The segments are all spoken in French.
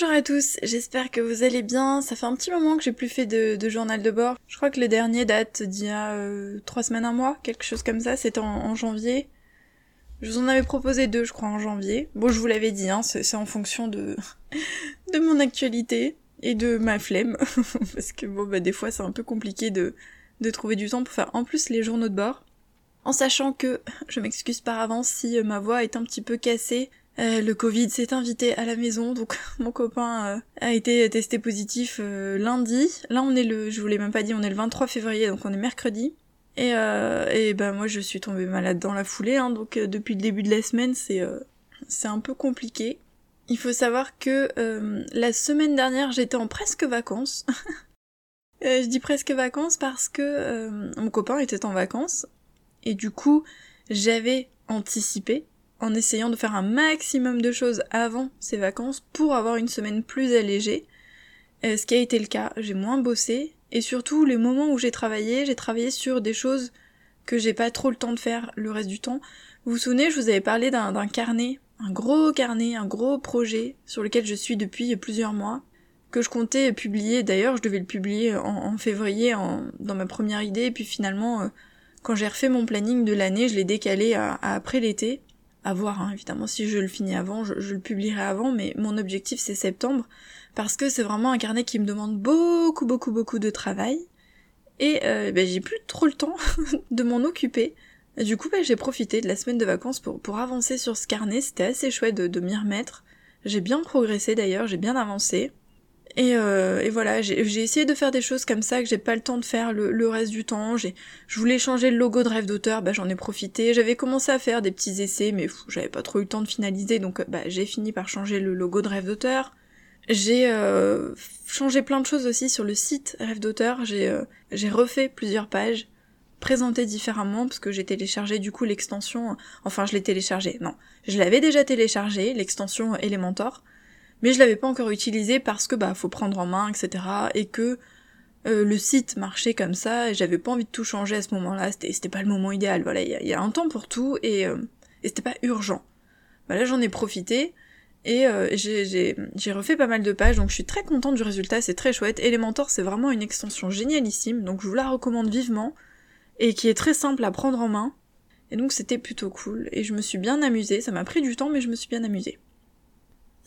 Bonjour à tous, j'espère que vous allez bien. Ça fait un petit moment que j'ai plus fait de, journal de bord. Je crois que le dernier date d'il y a euh, trois semaines, un mois, quelque chose comme ça. C'était en, janvier. Je vous en avais proposé deux, je crois, en janvier. Bon, je vous l'avais dit, hein, c'est en fonction de de mon actualité et de ma flemme, parce que bon, bah des fois c'est un peu compliqué de de trouver du temps pour faire en plus les journaux de bord. En sachant que, je m'excuse par avance si ma voix est un petit peu cassée, euh, le Covid s'est invité à la maison, donc mon copain euh, a été testé positif euh, lundi. Là, on est le, je vous l'ai même pas dit, on est le 23 février, donc on est mercredi. Et, et ben moi, je suis tombée malade dans la foulée, hein, donc depuis le début de la semaine, c'est c'est un peu compliqué. Il faut savoir que la semaine dernière, j'étais en presque vacances. je dis presque vacances parce que mon copain était en vacances et du coup, j'avais anticipé en essayant de faire un maximum de choses avant ces vacances pour avoir une semaine plus allégée. Euh, ce qui a été le cas, j'ai moins bossé et surtout les moments où j'ai travaillé, j'ai travaillé sur des choses que j'ai pas trop le temps de faire le reste du temps. Vous vous souvenez, je vous avais parlé d'un carnet, un gros carnet, un gros projet sur lequel je suis depuis plusieurs mois, que je comptais publier. D'ailleurs, je devais le publier en, février dans ma première idée, et puis finalement, euh, quand j'ai refait mon planning de l'année, je l'ai décalé après l'été à hein, évidemment, si je le finis avant, je, le publierai avant, mais mon objectif c'est septembre, parce que c'est vraiment un carnet qui me demande beaucoup, beaucoup, beaucoup de travail, et euh, ben, j'ai plus trop le temps de m'en occuper. du coup, ben, j'ai profité de la semaine de vacances pour, pour avancer sur ce carnet, c'était assez chouette de, de m'y remettre. J'ai bien progressé d'ailleurs, j'ai bien avancé. Et, euh, et voilà, j'ai essayé de faire des choses comme ça que j'ai pas le temps de faire le, reste du temps. Je voulais changer le logo de rêve d'auteur, bah j'en ai profité. J'avais commencé à faire des petits essais, mais j'avais pas trop eu le temps de finaliser, donc bah j'ai fini par changer le logo de rêve d'auteur. J'ai euh, changé plein de choses aussi sur le site rêve d'auteur. J'ai euh, refait plusieurs pages présentées différemment parce que j'ai téléchargé du coup l'extension. Enfin, je l'ai téléchargé. Non, je l'avais déjà téléchargé l'extension Elementor mais je l'avais pas encore utilisé parce que bah faut prendre en main, etc. et que euh, le site marchait comme ça et j'avais pas envie de tout changer à ce moment-là, c'était, pas le moment idéal, voilà, il y, a un temps pour tout et, euh, et c'était pas urgent. Bah là j'en ai profité et euh, j'ai refait pas mal de pages donc je suis très contente du résultat, c'est très chouette. Elementor c'est vraiment une extension génialissime donc je vous la recommande vivement et qui est très simple à prendre en main. Et donc c'était plutôt cool et je me suis bien amusée, ça m'a pris du temps mais je me suis bien amusée.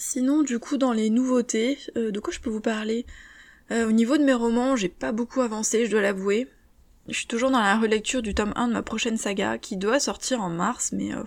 Sinon, du coup, dans les nouveautés, euh, de quoi je peux vous parler? Euh, Au niveau de mes romans, j'ai pas beaucoup avancé, je dois l'avouer. Je suis toujours dans la relecture du tome 1 de ma prochaine saga, qui doit sortir en mars, mais euh,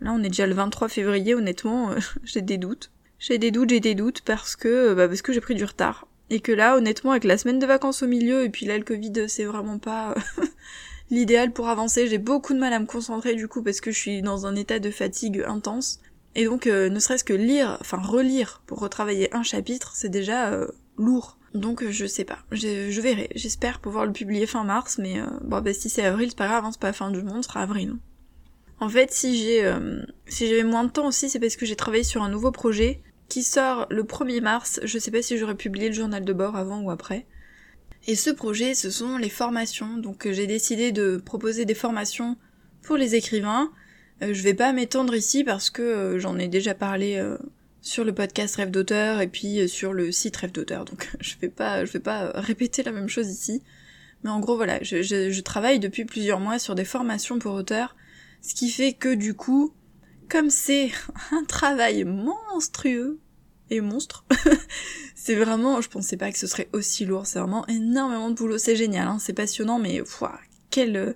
là on est déjà le 23 février, honnêtement, j'ai des doutes. J'ai des doutes, j'ai des doutes, parce que bah, parce que j'ai pris du retard. Et que là, honnêtement, avec la semaine de vacances au milieu, et puis là le Covid, c'est vraiment pas l'idéal pour avancer. J'ai beaucoup de mal à me concentrer du coup, parce que je suis dans un état de fatigue intense. Et donc, euh, ne serait-ce que lire, enfin relire pour retravailler un chapitre, c'est déjà euh, lourd. Donc euh, je sais pas, je, verrai. J'espère pouvoir le publier fin mars, mais bon bah si c'est avril, c'est pas grave, hein, c'est pas fin du monde, ce sera avril. En fait, si j'ai si j'avais moins de temps aussi, c'est parce que j'ai travaillé sur un nouveau projet qui sort le 1er mars. Je sais pas si j'aurais publié le journal de bord avant ou après. Et ce projet, ce sont les formations. Donc j'ai décidé de proposer des formations pour les écrivains euh, je vais pas m'étendre ici parce que euh, j'en ai déjà parlé euh, sur le podcast Rêve d'auteur et puis sur le site Rêve d'auteur, donc je vais pas, je vais pas répéter la même chose ici. Mais en gros voilà, je, je, travaille depuis plusieurs mois sur des formations pour auteurs, ce qui fait que du coup, comme c'est un travail monstrueux et monstre, c'est vraiment, je pensais pas que ce serait aussi lourd, c'est vraiment énormément de boulot, c'est génial, hein, c'est passionnant, mais ouah, quelle,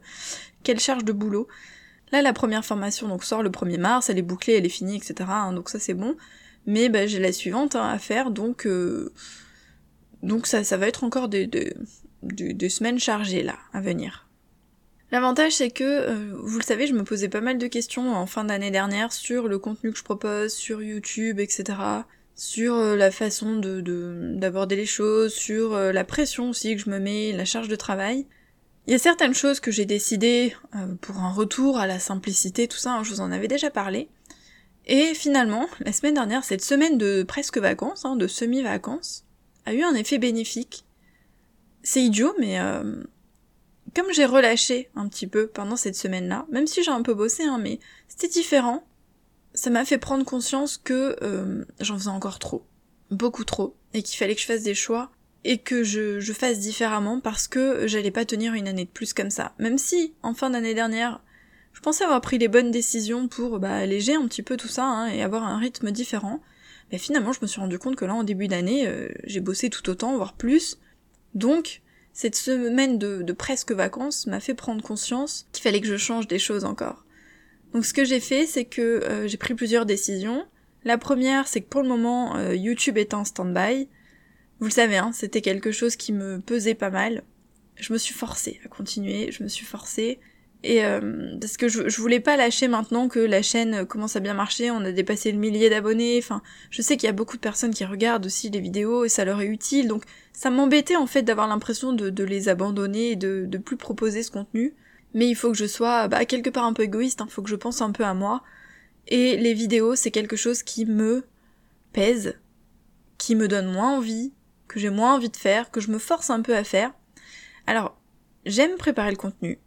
quelle charge de boulot. Là, la première formation donc sort le 1er mars, elle est bouclée, elle est finie, etc. Hein, donc ça c'est bon. Mais bah, j'ai la suivante hein, à faire, donc euh, ça va être encore des, des, semaines chargées là à venir. L'avantage c'est que, euh, vous le savez, je me posais pas mal de questions en fin d'année dernière sur le contenu que je propose, sur YouTube, etc. Sur euh, la façon de d'aborder les choses, sur la pression aussi que je me mets, la charge de travail. Il y a certaines choses que j'ai décidé euh, pour un retour à la simplicité, tout ça, hein, je vous en avais déjà parlé. Et finalement, la semaine dernière, cette semaine de presque vacances, hein, de semi-vacances, a eu un effet bénéfique. C'est idiot, mais euh, comme j'ai relâché un petit peu pendant cette semaine-là, même si j'ai un peu bossé, hein, mais c'était différent, ça m'a fait prendre conscience que euh, j'en faisais encore trop. beaucoup trop, et qu'il fallait que je fasse des choix, et que je, fasse différemment parce que j'allais pas tenir une année de plus comme ça. Même si, en fin d'année dernière, je pensais avoir pris les bonnes décisions pour bah, alléger un petit peu tout ça hein, et avoir un rythme différent. Mais finalement, je me suis rendu compte que là, en début d'année, euh, j'ai bossé tout autant, voire plus. Donc, cette semaine de, de presque vacances m'a fait prendre conscience qu'il fallait que je change des choses encore. Donc, ce que j'ai fait, c'est que euh, j'ai pris plusieurs décisions. La première, c'est que pour le moment, euh, YouTube est en stand-by. Vous le savez, hein, c'était quelque chose qui me pesait pas mal. Je me suis forcée à continuer, je me suis forcée. Et euh, parce que je, je, voulais pas lâcher maintenant que la chaîne commence à bien marcher, on a dépassé le millier d'abonnés, enfin je sais qu'il y a beaucoup de personnes qui regardent aussi les vidéos et ça leur est utile, donc ça m'embêtait en fait d'avoir l'impression de, les abandonner et de, de plus proposer ce contenu. Mais il faut que je sois bah, quelque part un peu égoïste, il hein, faut que je pense un peu à moi. Et les vidéos c'est quelque chose qui me pèse, qui me donne moins envie, que j'ai moins envie de faire, que je me force un peu à faire. Alors j'aime préparer le contenu,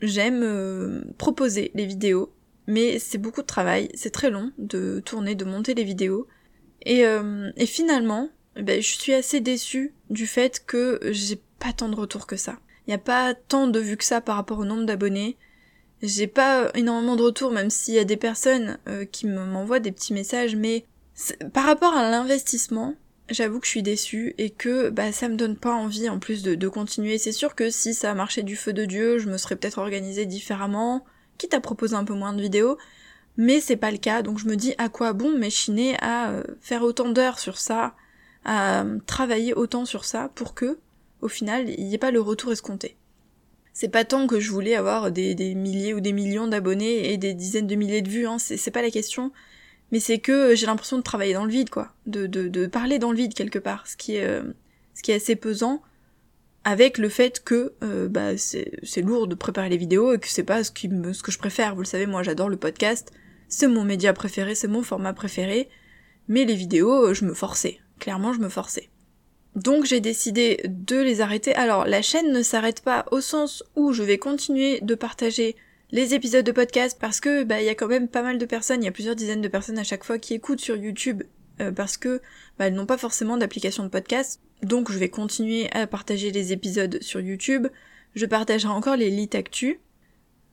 J'aime euh, proposer les vidéos, mais c'est beaucoup de travail, c'est très long de tourner, de monter les vidéos. Et, euh, finalement, ben, je suis assez déçue du fait que j'ai pas tant de retours que ça. Il n'y a pas tant de vues que ça par rapport au nombre d'abonnés. J'ai pas énormément de retours, même s'il y a des personnes euh, qui m'envoient des petits messages, mais par rapport à l'investissement, j'avoue que je suis déçue et que bah ça me donne pas envie en plus de, continuer. C'est sûr que si ça a marché du feu de Dieu, je me serais peut-être organisée différemment, quitte à proposer un peu moins de vidéos, mais c'est pas le cas, donc je me dis à quoi bon m'échiner à euh, faire autant d'heures sur ça, à euh, travailler autant sur ça pour que, au final, il n'y ait pas le retour escompté. C'est pas tant que je voulais avoir des, des milliers ou des millions d'abonnés et des dizaines de milliers de vues, hein, c'est pas la question, mais c'est que j'ai l'impression de travailler dans le vide, quoi, de, de, parler dans le vide quelque part, ce qui est, euh, ce qui est assez pesant, avec le fait que euh, bah, c'est lourd de préparer les vidéos et que c'est pas ce, qui ce que je préfère. Vous le savez, moi j'adore le podcast, c'est mon média préféré, c'est mon format préféré, mais les vidéos, je me forçais, clairement je me forçais. Donc j'ai décidé de les arrêter. Alors la chaîne ne s'arrête pas au sens où je vais continuer de partager les épisodes de podcast parce que bah il y a quand même pas mal de personnes, il y a plusieurs dizaines de personnes à chaque fois qui écoutent sur YouTube euh, parce que bah, elles n'ont pas forcément d'application de podcast. Donc je vais continuer à partager les épisodes sur YouTube. Je partagerai encore les lit actu.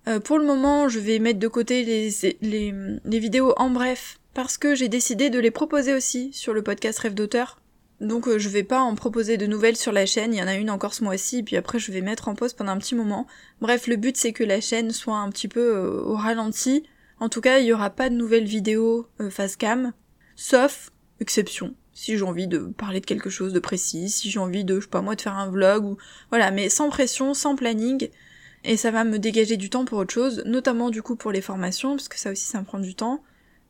Euh, pour le moment, je vais mettre de côté les, les vidéos en bref parce que j'ai décidé de les proposer aussi sur le podcast Rêve d'auteur donc euh, je vais pas en proposer de nouvelles sur la chaîne, il y en a une encore ce mois-ci, puis après je vais mettre en pause pendant un petit moment. Bref, le but c'est que la chaîne soit un petit peu euh, au ralenti. En tout cas, il y aura pas de nouvelles vidéos euh, face cam, sauf exception. Si j'ai envie de parler de quelque chose de précis, si j'ai envie de, je sais pas moi, de faire un vlog ou voilà, mais sans pression, sans planning, et ça va me dégager du temps pour autre chose, notamment du coup pour les formations, parce que ça aussi ça me prend du temps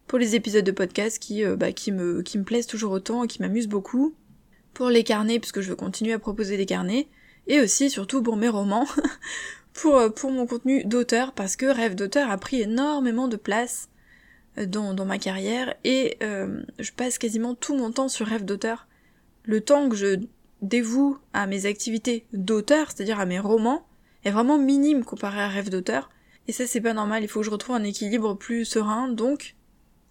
pour les épisodes de podcast qui, euh, bah, qui, me, qui me plaisent toujours autant et qui m'amusent beaucoup, pour les carnets, puisque je veux continuer à proposer des carnets, et aussi surtout pour mes romans, pour, euh, pour mon contenu d'auteur, parce que Rêve d'auteur a pris énormément de place euh, dans, dans ma carrière, et je passe quasiment tout mon temps sur Rêve d'auteur. Le temps que je dévoue à mes activités d'auteur, c'est-à-dire à mes romans, est vraiment minime comparé à Rêve d'auteur, et ça c'est pas normal, il faut que je retrouve un équilibre plus serein, donc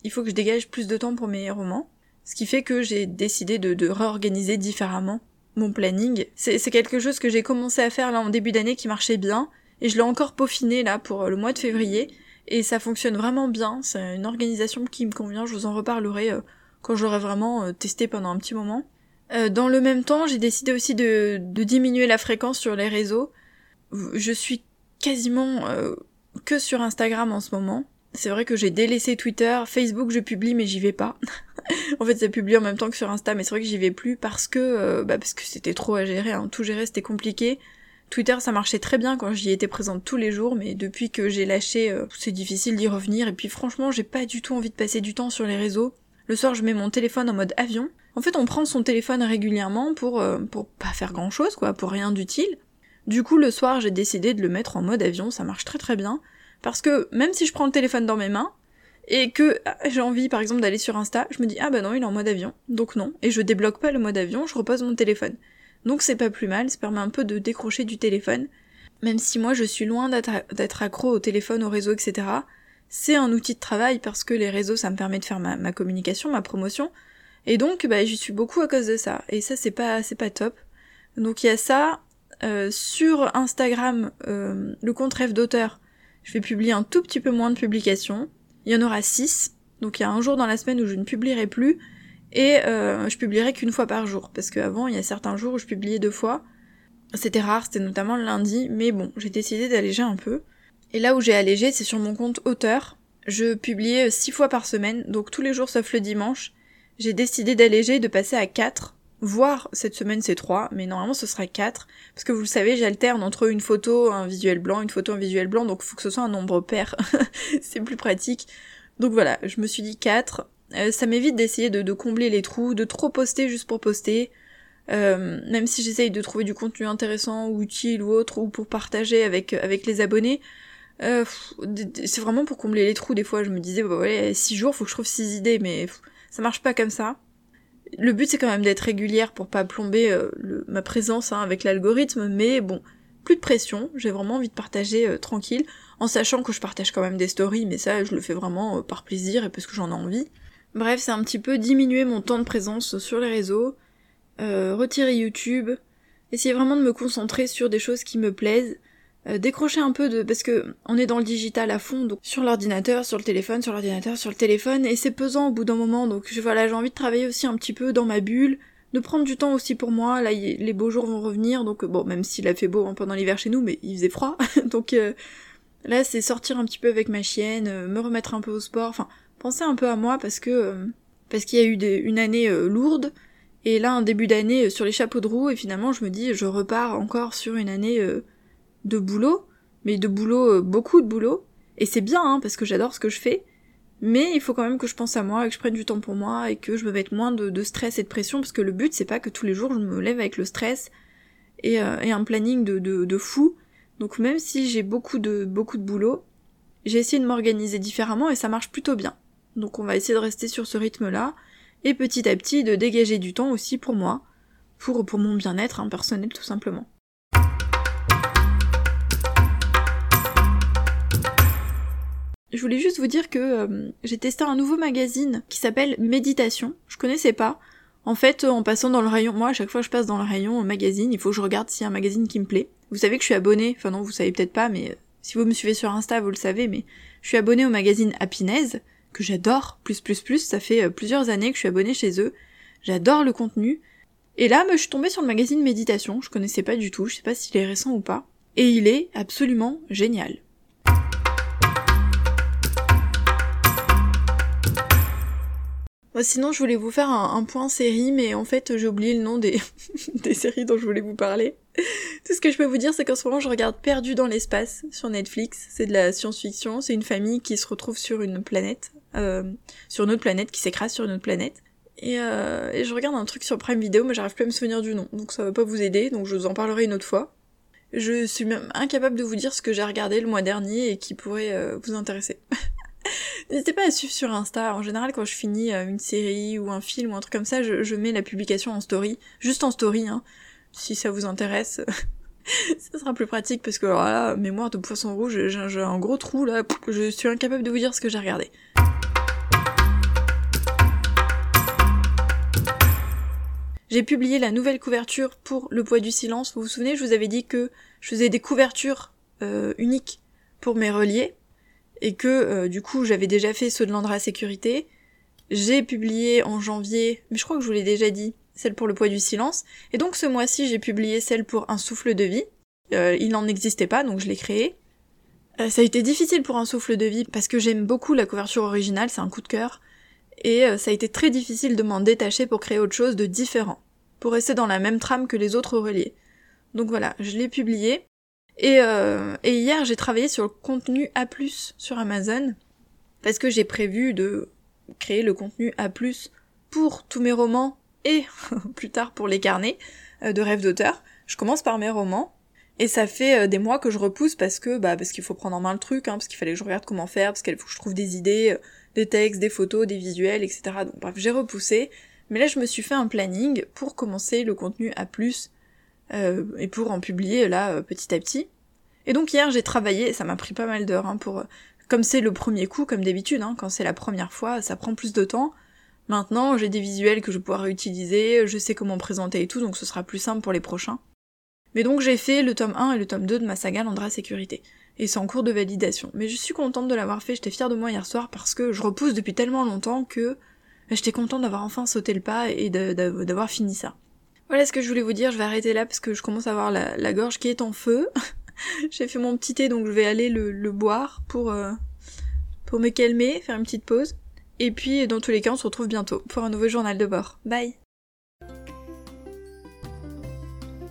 il faut que je dégage plus de temps pour mes romans. Ce qui fait que j'ai décidé de, réorganiser différemment mon planning. C'est quelque chose que j'ai commencé à faire là en début d'année qui marchait bien, et je l'ai encore peaufiné là pour le mois de février, et ça fonctionne vraiment bien, c'est une organisation qui me convient, je vous en reparlerai euh, quand j'aurai vraiment euh, testé pendant un petit moment. Euh, dans le même temps, j'ai décidé aussi de, diminuer la fréquence sur les réseaux. Je suis quasiment que sur Instagram en ce moment. C'est vrai que j'ai délaissé Twitter, Facebook je publie mais j'y vais pas. en fait ça publie en même temps que sur Insta mais c'est vrai que j'y vais plus parce que euh, bah parce que c'était trop à gérer, hein. tout gérer c'était compliqué. Twitter ça marchait très bien quand j'y étais présente tous les jours mais depuis que j'ai lâché euh, c'est difficile d'y revenir et puis franchement j'ai pas du tout envie de passer du temps sur les réseaux. Le soir je mets mon téléphone en mode avion. En fait on prend son téléphone régulièrement pour euh, pour pas faire grand chose quoi, pour rien d'utile. Du coup le soir j'ai décidé de le mettre en mode avion, ça marche très très bien. Parce que même si je prends le téléphone dans mes mains, et que ah, j'ai envie par exemple d'aller sur Insta, je me dis ah bah non il est en mode avion, donc non, et je débloque pas le mode avion, je repose mon téléphone. Donc c'est pas plus mal, ça permet un peu de décrocher du téléphone, même si moi je suis loin d'être accro au téléphone, au réseau, etc. C'est un outil de travail parce que les réseaux ça me permet de faire ma, communication, ma promotion, Et donc, bah, j'y suis beaucoup à cause de ça. Et ça, c'est pas, c'est pas top. Donc il y a ça. Euh, sur Instagram, euh, le compte rêve d'auteur, je vais publier un tout petit peu moins de publications. Il y en aura 6. Donc il y a un jour dans la semaine où je ne publierai plus. Et euh, je publierai qu'une fois par jour. Parce qu'avant, il y a certains jours où je publiais deux fois. C'était rare, c'était notamment le lundi. Mais bon, j'ai décidé d'alléger un peu. Et là où j'ai allégé, c'est sur mon compte auteur. Je publiais 6 fois par semaine, donc tous les jours sauf le dimanche. J'ai décidé d'alléger, de passer à 4 voire cette semaine c'est 3, mais normalement ce sera 4, parce que vous le savez, j'alterne entre une photo, un visuel blanc, une photo, un visuel blanc, donc il faut que ce soit un nombre pair, c'est plus pratique. Donc voilà, je me suis dit 4, euh, ça m'évite d'essayer de, combler les trous, de trop poster juste pour poster, euh, même si j'essaye de trouver du contenu intéressant ou utile ou autre, ou pour partager avec, avec les abonnés, euh, c'est vraiment pour combler les trous, des fois je me disais, bah ouais, 6 jours, faut que je trouve 6 idées, mais ça marche pas comme ça le but c'est quand même d'être régulière pour pas plomber euh, ma présence hein, avec l'algorithme, mais bon, plus de pression, j'ai vraiment envie de partager euh, tranquille, en sachant que je partage quand même des stories, mais ça je le fais vraiment euh, par plaisir et parce que j'en ai envie. Bref, c'est un petit peu diminuer mon temps de présence sur les réseaux, retirer YouTube, essayer vraiment de me concentrer sur des choses qui me plaisent, euh, décrocher un peu de parce que on est dans le digital à fond donc sur l'ordinateur sur le téléphone sur l'ordinateur sur le téléphone et c'est pesant au bout d'un moment donc voilà j'ai envie de travailler aussi un petit peu dans ma bulle de prendre du temps aussi pour moi. Là les beaux jours vont revenir donc bon même s'il a fait beau hein, pendant l'hiver chez nous mais il faisait froid. Donc euh, là c'est sortir un petit peu avec ma chienne euh, me remettre un peu au sport enfin penser un peu à moi parce que parce qu'il y a eu une année lourde et là un début d'année sur les chapeaux de roue et finalement je me dis je repars encore sur une année de boulot, mais de boulot, euh, beaucoup de boulot. Et c'est bien, hein, parce que j'adore ce que je fais. Mais il faut quand même que je pense à moi, et que je prenne du temps pour moi, et que je me mette moins de, stress et de pression, parce que le but c'est pas que tous les jours je me lève avec le stress et, euh, un planning de, de, fou. Donc même si j'ai beaucoup de, beaucoup de boulot, j'ai essayé de m'organiser différemment et ça marche plutôt bien. Donc on va essayer de rester sur ce rythme-là, et petit à petit de dégager du temps aussi pour moi, pour, pour mon bien-être hein, personnel tout simplement. Je voulais juste vous dire que euh, j'ai testé un nouveau magazine qui s'appelle Méditation. Je connaissais pas. En fait, en passant dans le rayon, moi à chaque fois que je passe dans le rayon magazine, il faut que je regarde s'il y a un magazine qui me plaît. Vous savez que je suis abonnée, enfin non, vous savez peut-être pas, mais euh, si vous me suivez sur Insta, vous le savez, mais je suis abonnée au magazine Happiness, que j'adore, plus plus plus, ça fait euh, plusieurs années que je suis abonnée chez eux. J'adore le contenu. Et là, je suis tombée sur le magazine Méditation, je connaissais pas du tout, je sais pas s'il est récent ou pas. Et il est absolument génial. Sinon, je voulais vous faire un, point série, mais en fait, j'ai oublié le nom des, séries dont je voulais vous parler. Tout ce que je peux vous dire, c'est qu'en ce moment, je regarde Perdu dans l'espace sur Netflix. C'est de la science-fiction. C'est une famille qui se retrouve sur une planète, euh, sur une autre planète, qui s'écrase sur une autre planète. Et, euh, je regarde un truc sur Prime Video, mais j'arrive plus à me souvenir du nom, donc ça va pas vous aider, donc je vous en parlerai une autre fois. Je suis même incapable de vous dire ce que j'ai regardé le mois dernier et qui pourrait euh, vous intéresser. N'hésitez pas à suivre sur Insta. En général, quand je finis euh, une série ou un film ou un truc comme ça, je, mets la publication en story. Juste en story, hein. Si ça vous intéresse. ça sera plus pratique parce que alors là, mémoire de poisson rouge, j'ai un gros trou là. Je suis incapable de vous dire ce que j'ai regardé. J'ai publié la nouvelle couverture pour Le Poids du Silence. Vous vous souvenez, je vous avais dit que je faisais des couvertures euh, uniques pour mes reliés et que euh, du coup j'avais déjà fait ceux de l'Andra Sécurité. J'ai publié en janvier, mais je crois que je vous l'ai déjà dit, celle pour le poids du silence. Et donc ce mois-ci j'ai publié celle pour un souffle de vie. Euh, il n'en existait pas, donc je l'ai créé. Euh, ça a été difficile pour un souffle de vie parce que j'aime beaucoup la couverture originale, c'est un coup de cœur. Et ça a été très difficile de m'en détacher pour créer autre chose de différent. Pour rester dans la même trame que les autres reliés. Donc voilà, je l'ai publié. Et, euh, et hier, j'ai travaillé sur le contenu A+, sur Amazon, parce que j'ai prévu de créer le contenu A+, pour tous mes romans, et plus tard pour les carnets euh, de rêve d'auteur. Je commence par mes romans, et ça fait euh, des mois que je repousse parce que bah parce qu'il faut prendre en main le truc, hein, parce qu'il fallait que je regarde comment faire, parce qu'il faut que je trouve des idées, des textes, des photos, des visuels, etc. Donc bref, j'ai repoussé. Mais là, je me suis fait un planning pour commencer le contenu A+, euh, et pour en publier là euh, petit à petit. Et donc hier j'ai travaillé, ça m'a pris pas mal d'heures hein, pour... Comme c'est le premier coup, comme d'habitude, hein, quand c'est la première fois, ça prend plus de temps. Maintenant, j'ai des visuels que je vais pouvoir réutiliser, je sais comment présenter et tout, donc ce sera plus simple pour les prochains. Mais donc j'ai fait le tome 1 et le tome 2 de ma saga Landra Sécurité. Et c'est en cours de validation. Mais je suis contente de l'avoir fait, j'étais fière de moi hier soir parce que je repousse depuis tellement longtemps que j'étais contente d'avoir enfin sauté le pas et d'avoir fini ça. Voilà ce que je voulais vous dire, je vais arrêter là parce que je commence à avoir la, gorge qui est en feu. j'ai fait mon petit thé donc je vais aller le, boire pour, euh, pour me calmer, faire une petite pause. Et puis, dans tous les cas, on se retrouve bientôt pour un nouveau journal de bord. Bye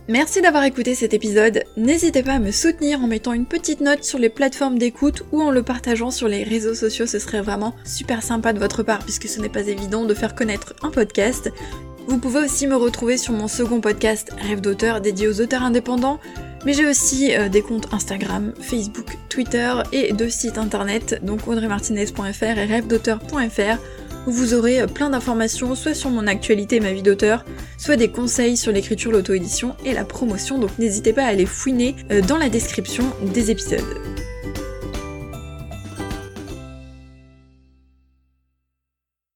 Merci d'avoir écouté cet épisode. N'hésitez pas à me soutenir en mettant une petite note sur les plateformes d'écoute ou en le partageant sur les réseaux sociaux. Ce serait vraiment super sympa de votre part puisque ce n'est pas évident de faire connaître un podcast. Vous pouvez aussi me retrouver sur mon second podcast Rêve d'auteur dédié aux auteurs indépendants. Mais j'ai aussi euh, des comptes Instagram, Facebook, Twitter et deux sites internet, donc audreymartinez.fr et rêvedauteur.fr où vous aurez euh, plein d'informations soit sur mon actualité et ma vie d'auteur, soit des conseils sur l'écriture, l'auto-édition et la promotion, donc n'hésitez pas à aller fouiner euh, dans la description des épisodes.